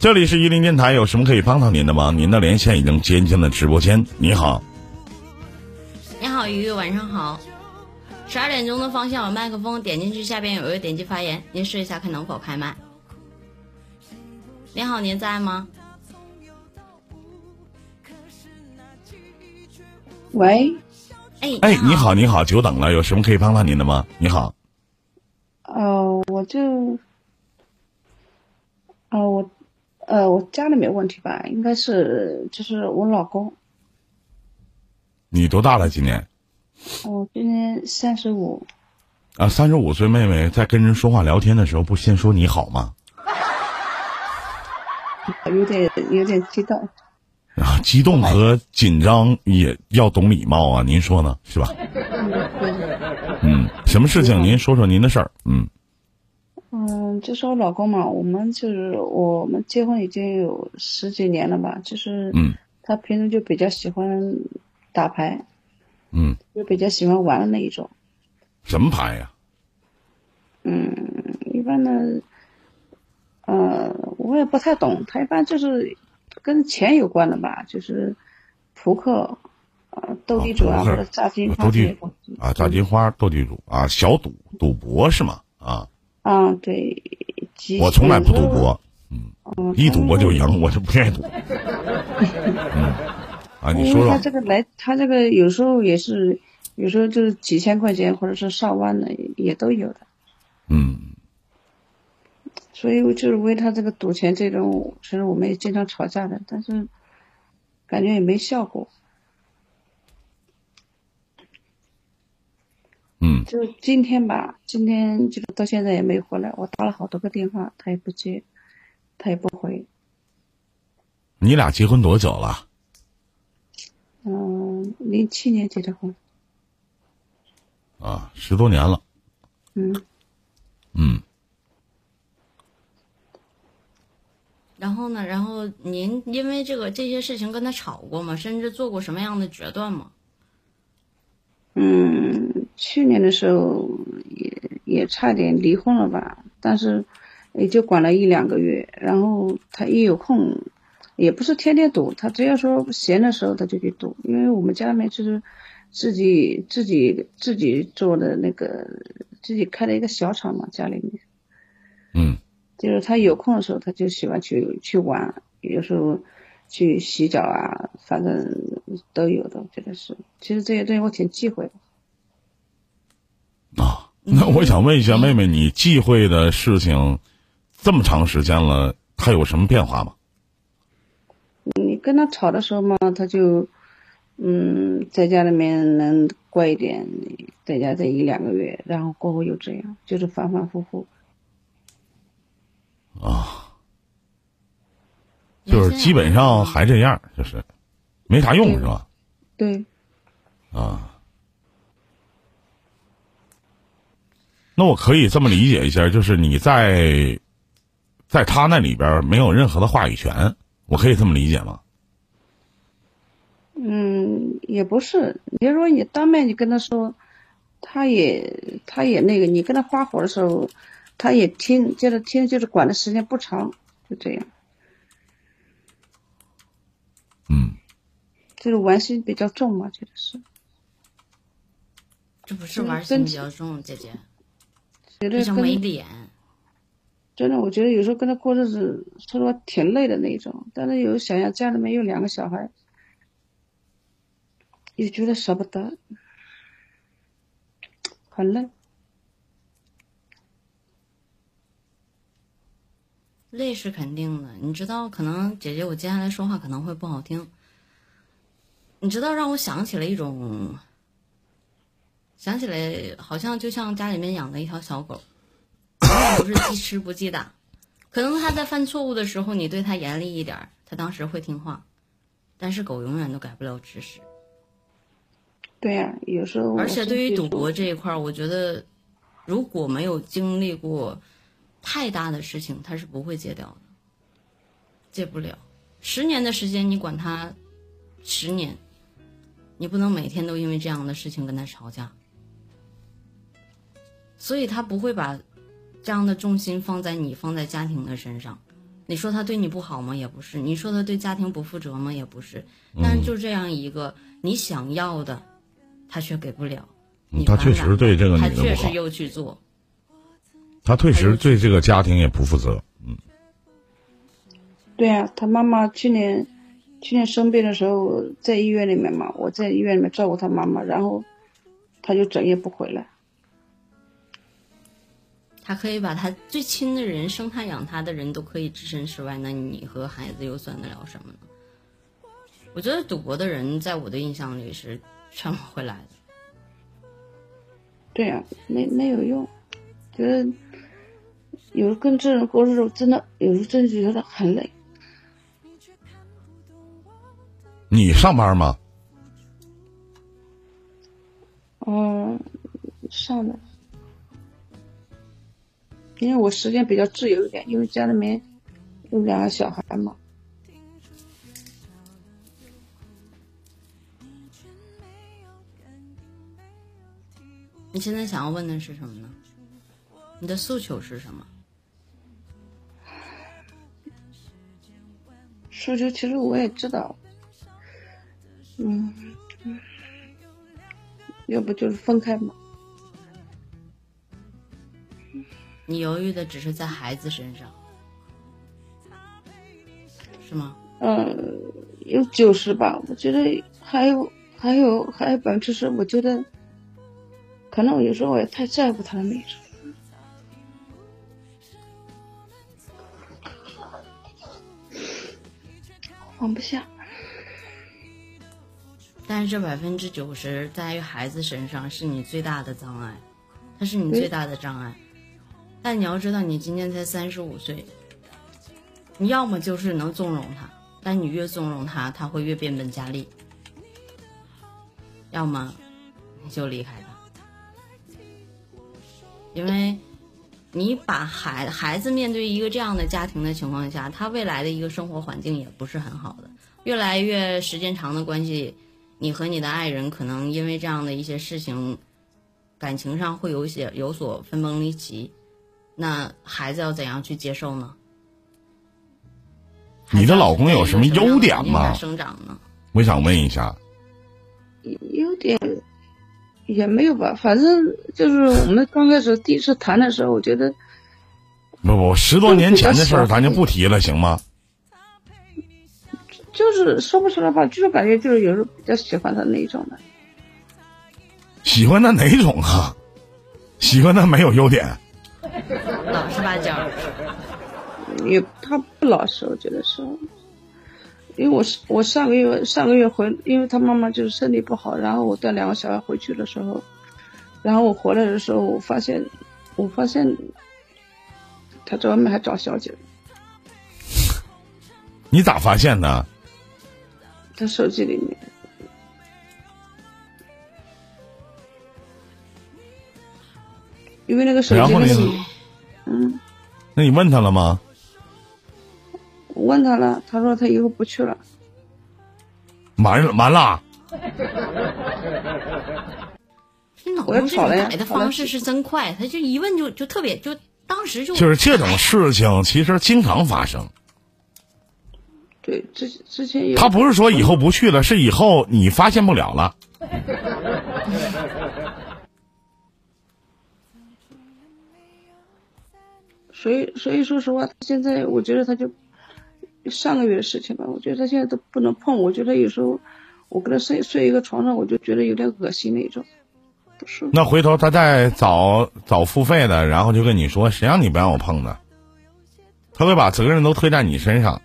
这里是榆林电台，有什么可以帮到您的吗？您的连线已经接进了直播间。你好，你好，鱼鱼，晚上好。十二点钟的方向有麦克风，点进去下边有一个点击发言，您试一下看能否开麦。你好，您在吗？喂，哎哎，你好，你好，久等了，有什么可以帮到您的吗？你好，呃，我就，呃，我，呃，我家里没问题吧？应该是，就是我老公，你多大了？今年我今年三十五，啊，三十五岁妹妹在跟人说话聊天的时候，不先说你好吗？有点有点激动。啊，激动和紧张也要懂礼貌啊，您说呢？是吧？嗯，什么事情？您说说您的事儿。嗯嗯，就是我老公嘛，我们就是我们结婚已经有十几年了吧，就是嗯他平时就比较喜欢打牌，嗯，就比较喜欢玩的那一种。什么牌呀、嗯，一般的，呃，我也不太懂，他一般就是跟钱有关的吧，就是扑克，呃，斗地主啊，或者炸金花斗地。啊，炸金花、斗地主啊，小赌赌博是吗？啊，啊，对，我从来不赌。博，嗯，一赌博就赢，我就不愿意赌。嗯，啊，你说说他说说这个来，他这个有时候也是，有时候就是几千块钱，或者是上万的也都有的。嗯，所以我就是为他这个赌钱这种，其实我们也经常吵架的，但是感觉也没效果。嗯，就今天吧，今天就是到现在也没回来，我打了好多个电话，他也不接，他也不回。你俩结婚多久了？嗯，零七年结的婚，啊，十多年了。嗯，嗯，然后呢？然后您因为这个这些事情跟他吵过吗？甚至做过什么样的决断吗？嗯，去年的时候也也差点离婚了吧，但是也就管了一两个月，然后他一有空，也不是天天赌，他只要说闲的时候他就去赌，因为我们家里面就是自己自己自己做的那个，自己开了一个小厂嘛，家里面。嗯，就是他有空的时候，他就喜欢去去玩，有时候去洗脚啊，反正都有的，我觉得是。其实这些东西我挺忌讳的。啊，那我想问一下妹妹，你忌讳的事情这么长时间了，他有什么变化吗？你跟他吵的时候嘛，他就嗯，在家里面能乖一点，在家这一两个月，然后过后又这样，就是反反复复。啊，就是基本上还这样，就是没啥用是吧？对，啊，那我可以这么理解一下，就是你在在他那里边没有任何的话语权，我可以这么理解吗？嗯，也不是，你就说你当面你跟他说，他也他也那个，你跟他发火的时候，他也听，接着听，就是管的时间不长，就这样，嗯，就是玩心比较重嘛，觉得是，这不是玩心比较重，姐姐，觉得脸。真的，我觉得有时候跟他过日子，说实话挺累的那种，但是有想想家里面有两个小孩，也觉得舍不得，很累。累是肯定的，你知道，可能姐姐我接下来说话可能会不好听，你知道让我想起了一种，想起来好像就像家里面养的一条小狗，永远都是记吃不记打，可能它在犯错误的时候你对它严厉一点儿，它当时会听话，但是狗永远都改不了吃屎。对呀、有时候而且对于赌博这一块儿，我觉得如果没有经历过太大的事情，他是不会戒掉的，戒不了。十年的时间，你管他十年，你不能每天都因为这样的事情跟他吵架，所以他不会把这样的重心放在你放在家庭的身上，你说他对你不好吗？也不是。你说他对家庭不负责吗？也不是。但是就这样一个你想要的，他却给不了。你他确实对这个他确实又去做。他确实对这个家庭也不负责。嗯对啊，他妈妈去年去年生病的时候在医院里面嘛，我在医院里面照顾他妈妈，然后他就整夜不回来。他可以把他最亲的人、生他养他的人都可以置身事外，那你和孩子又算得了什么呢？我觉得赌博的人，在我的印象里是劝不回来的。对呀、没没有用，觉得有时候跟这种过日子真的有时候真的觉得很累。你上班吗？嗯，上的，因为我时间比较自由一点，因为家里面有两个小孩嘛。你现在想要问的是什么呢？你的诉求是什么？诉求其实我也知道，嗯，嗯要不就是分开嘛。你犹豫的只是在孩子身上，是吗？嗯，有九十吧，我觉得还有还有还有百分之十，我觉得可能我有时候我也太在乎他的那种。放不下，但是这百分之九十在于孩子身上是你最大的障碍，它是你最大的障碍。但你要知道，你今年才三十五岁，你要么就是能纵容他，但你越纵容他，他会越变本加厉；要么你就离开他，因为你把孩孩子面对一个这样的家庭的情况下，他未来的一个生活环境也不是很好的。越来越时间长的关系，你和你的爱人可能因为这样的一些事情，感情上会有些有所分崩离析。那孩子要怎样去接受呢？你的老公有什么优点吗生长呢？我想问一下，优点也没有吧，反正就是我们刚开始第一次谈的时候，我觉得不不，十多年前的事儿咱就不提了，行吗？就是说不出来吧，就是感觉就是有时候比较喜欢他那一种的。喜欢他哪种啊？喜欢他没有优点，老实巴交，也他不老实，我觉得是，因为我是我上个月上个月回，因为他妈妈就是身体不好，然后我带两个小孩回去的时候，然后我回来的时候，我发现我发现他在外面还找小姐，你咋发现的？他手机里面。因为那个手然后呢机里面，嗯，那你问他了吗？我问他了，他说他以后不去了。完了完了，你老我也公这吵了呀种改的方式是真快，他就一问就就特别就当时就就是这种事情其实经常发生。对，之之前有他不是说以后不去了，是以后你发现不了了。所以所以说实话，现在我觉得他就上个月的事情吧，我觉得他现在都不能碰。我觉得有时候我跟他睡睡一个床上，我就觉得有点恶心那种，不舒服。那回头他再找找付费的，然后就跟你说，谁让你不让我碰的？他会把责任都推在你身上。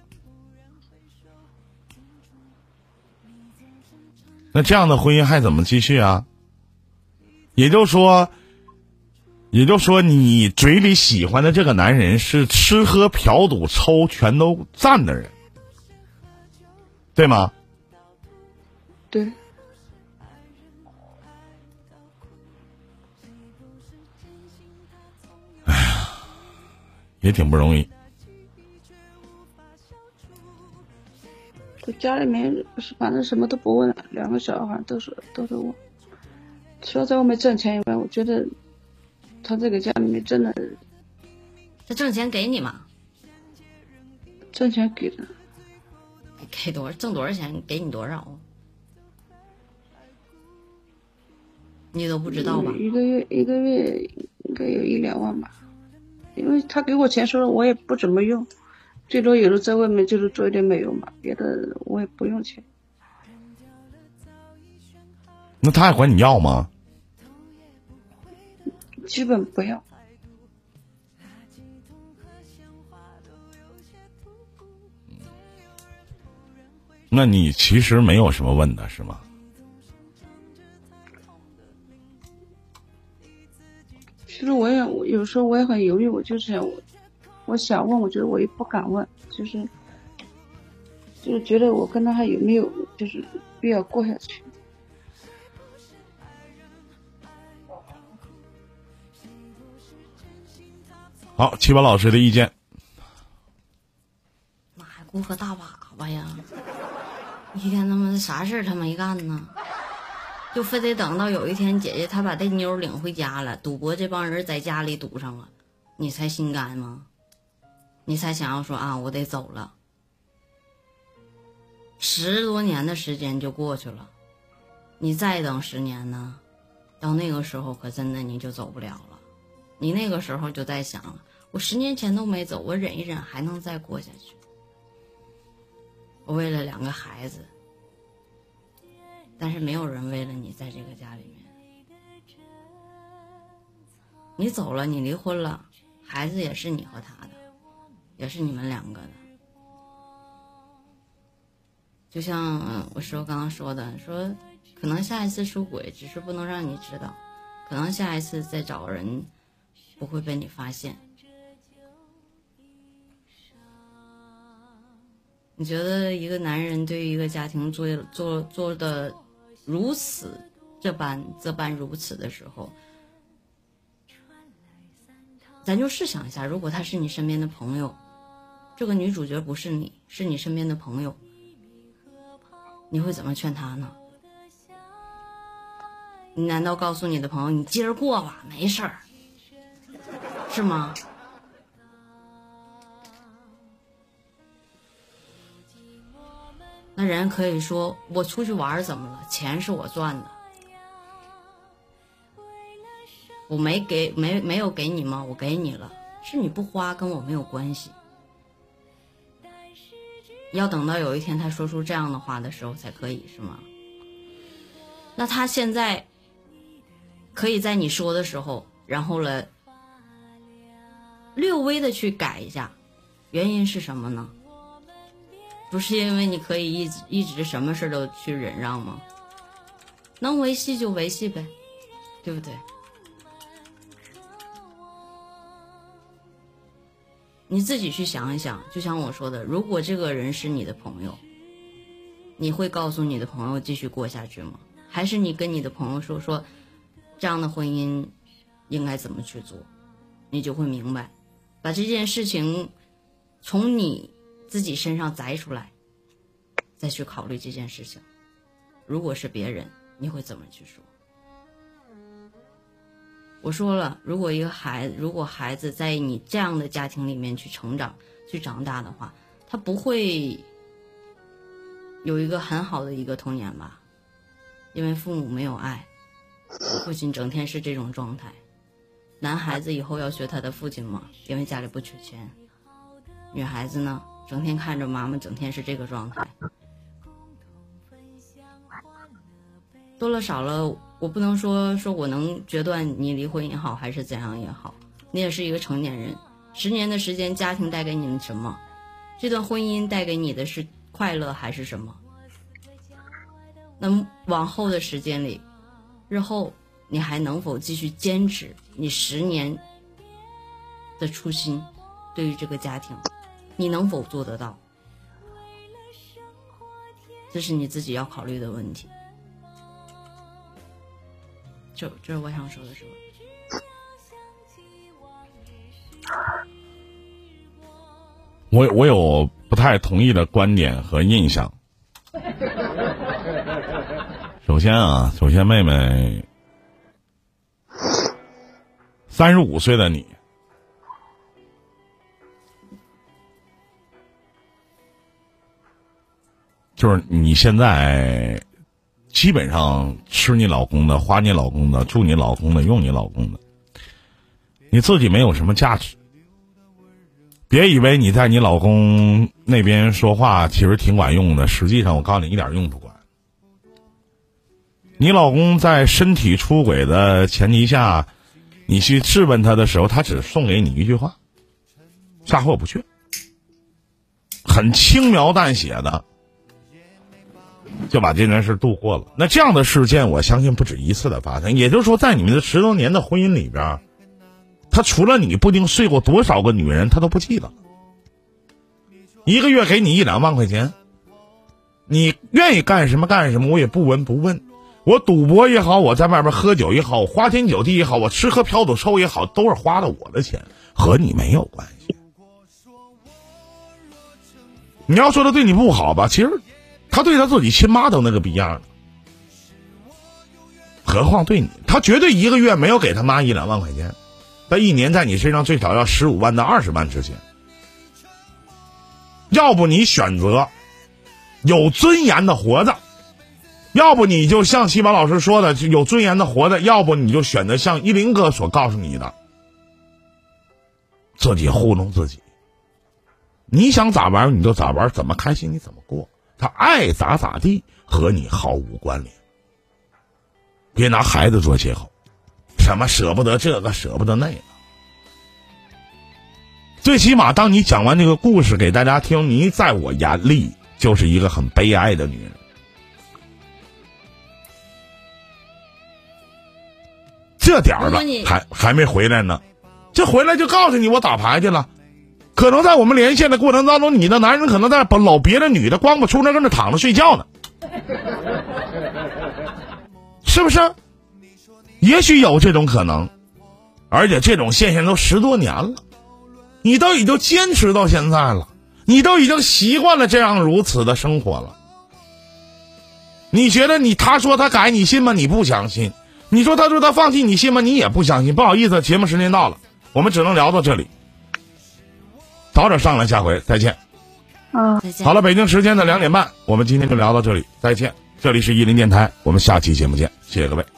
那这样的婚姻还怎么继续啊？也就是说，也就说，你嘴里喜欢的这个男人是吃喝嫖赌抽全都占的人，对吗？对，哎呀也挺不容易。我家里面是反正什么都不问，两个小孩都是都是我。除了在外面挣钱以外，我觉得他这个家里面真的他挣钱给你吗？挣钱给的，给多少挣多少钱给你多少？你都不知道吧？一个月一个月应该有一两万吧，因为他给我钱说了我也不怎么用，最多有时候在外面就是做一点美容吧，别的我也不用钱。那他还管你要吗？基本不要。那你其实没有什么问的是吗？其实我也有时候我也很犹豫，我就是想我我想问，我觉得我也不敢问，就是就是觉得我跟他还有没有就是必要过下去。好，七宝老师的意见。那还顾个大粑粑呀？一天他妈的啥事儿他没干呢？就非得等到有一天姐姐她把这妞领回家了，赌博这帮人在家里堵上了，你才心甘吗？你才想要说啊，我得走了。十多年的时间就过去了，你再等十年呢？到那个时候可真的你就走不了了。你那个时候就在想了，我十年前都没走，我忍一忍还能再过下去。我为了两个孩子。但是没有人为了你在这个家里面，你走了，你离婚了，孩子也是你和他的，也是你们两个的。就像我师傅刚刚说的，说可能下一次出轨，只是不能让你知道，可能下一次再找人不会被你发现。你觉得一个男人对于一个家庭做做做的？如此这般这般如此的时候，咱就试想一下，如果他是你身边的朋友，这个女主角不是你，是你身边的朋友，你会怎么劝他呢？你难道告诉你的朋友，你接着过吧，没事儿，是吗？那人可以说我出去玩怎么了？钱是我赚的，我没给没没有给你吗？我给你了，是你不花跟我没有关系。要等到有一天他说出这样的话的时候才可以是吗？那他现在可以在你说的时候，然后了略微的去改一下，原因是什么呢？不是因为你可以一直一直什么事都去忍让吗？能维系就维系呗，对不对？你自己去想一想，就像我说的，如果这个人是你的朋友，你会告诉你的朋友继续过下去吗？还是你跟你的朋友说说，这样的婚姻应该怎么去做？你就会明白，把这件事情从你。自己身上摘出来，再去考虑这件事情。如果是别人，你会怎么去说？我说了，如果一个孩子，如果孩子在你这样的家庭里面去成长、去长大的话，他不会有一个很好的一个童年吧？因为父母没有爱，父亲整天是这种状态。男孩子以后要学他的父亲吗？因为家里不缺钱。女孩子呢？整天看着妈妈，整天是这个状态，多了少了，我不能说说我能决断你离婚也好，还是怎样也好，你也是一个成年人，十年的时间，家庭带给你们什么？这段婚姻带给你的是快乐还是什么？那往后的时间里，日后你还能否继续坚持你十年的初心？对于这个家庭？你能否做得到？这是你自己要考虑的问题。这这是我想说的，是吧？我我有不太同意的观点和印象。首先啊，首先妹妹，三十五岁的你。就是你现在基本上吃你老公的、花你老公的、住你老公的、用你老公的，你自己没有什么价值。别以为你在你老公那边说话其实挺管用的，实际上我告诉你一点用不管。你老公在身体出轨的前提下，你去质问他的时候，他只送给你一句话：“下回我不去。”很轻描淡写的就把这件事度过了。那这样的事件，我相信不止一次的发生。也就是说，在你们的十多年的婚姻里边，他除了你，不定睡过多少个女人，他都不记得。一个月给你一两万块钱，你愿意干什么干什么，我也不闻不问。我赌博也好，我在外边喝酒也好，我花天酒地也好，我吃喝嫖赌抽也好，都是花的我的钱，和你没有关系。你要说他对你不好吧，其实他对他自己亲妈都那个逼样何况对你，他绝对一个月没有给他妈一两万块钱，他一年在你身上最少要十五万到二十万之间。要不你选择有尊严的活着。要不你就像西马老师说的，有尊严的活着；要不你就选择像依林哥所告诉你的，自己糊弄自己。你想咋玩你就咋玩，怎么开心你怎么过，他爱咋咋地，和你毫无关联。别拿孩子做借口，什么舍不得这个舍不得那个。最起码，当你讲完这个故事给大家听，你在我眼里就是一个很悲哀的女人。这点儿了，还还没回来呢，这回来就告诉你我打牌去了。可能在我们连线的过程当中，你的男人可能在搂别的女的，光不出那跟那躺着睡觉呢，是不是？也许有这种可能，而且这种现象都十多年了，你都已经坚持到现在了，你都已经习惯了这样如此的生活了。你觉得你他说他改，你信吗？你不相信。你说他说他放弃你信吗？你也不相信。不好意思，节目时间到了，我们只能聊到这里。早点上来，下回再见。嗯，再见。好了，北京时间的两点半，我们今天就聊到这里，再见。这里是伊林电台，我们下期节目见，谢谢各位。